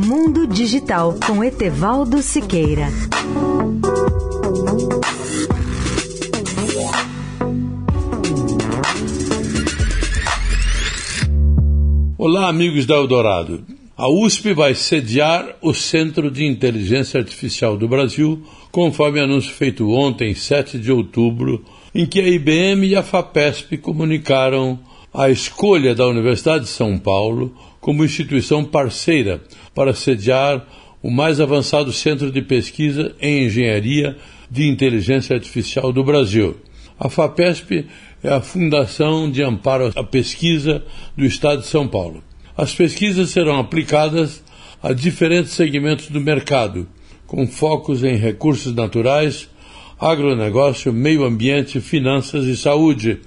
Mundo Digital com Etevaldo Siqueira. Olá, amigos da Eldorado. A USP vai sediar o Centro de Inteligência Artificial do Brasil, conforme anúncio feito ontem, 7 de outubro, em que a IBM e a FAPESP comunicaram a escolha da Universidade de São Paulo como instituição parceira para sediar o mais avançado centro de pesquisa em engenharia de inteligência artificial do Brasil. A FAPESP é a Fundação de Amparo à Pesquisa do Estado de São Paulo. As pesquisas serão aplicadas a diferentes segmentos do mercado, com focos em recursos naturais, agronegócio, meio ambiente, finanças e saúde,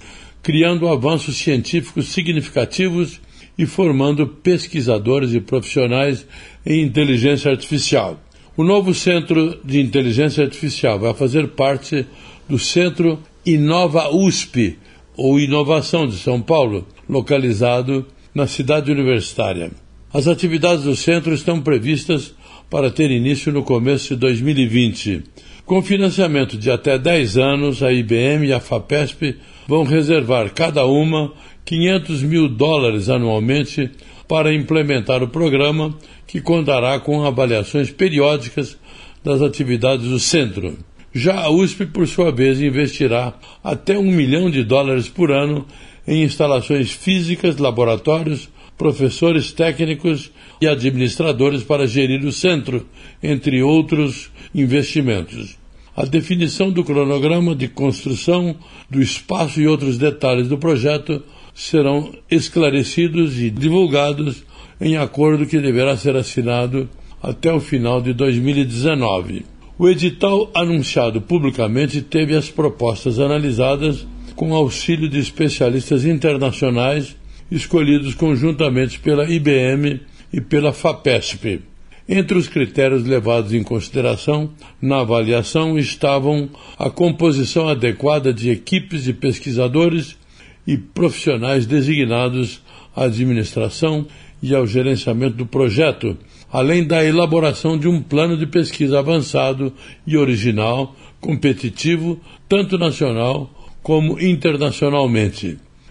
criando avanços científicos significativos e formando pesquisadores e profissionais em inteligência artificial. O novo Centro de Inteligência Artificial vai fazer parte do Centro Inova USP, ou Inovação de São Paulo, localizado na cidade universitária. As atividades do centro estão previstas para ter início no começo de 2020. Com financiamento de até 10 anos, a IBM e a FAPESP vão reservar cada uma 500 mil dólares anualmente para implementar o programa, que contará com avaliações periódicas das atividades do centro. Já a USP, por sua vez, investirá até um milhão de dólares por ano em instalações físicas, laboratórios, professores técnicos e administradores para gerir o centro, entre outros investimentos. A definição do cronograma de construção do espaço e outros detalhes do projeto serão esclarecidos e divulgados em acordo que deverá ser assinado até o final de 2019. O edital anunciado publicamente teve as propostas analisadas com auxílio de especialistas internacionais escolhidos conjuntamente pela IBM e pela FAPESP. Entre os critérios levados em consideração na avaliação estavam a composição adequada de equipes de pesquisadores e profissionais designados à administração e ao gerenciamento do projeto, além da elaboração de um plano de pesquisa avançado e original, competitivo, tanto nacional como internacionalmente.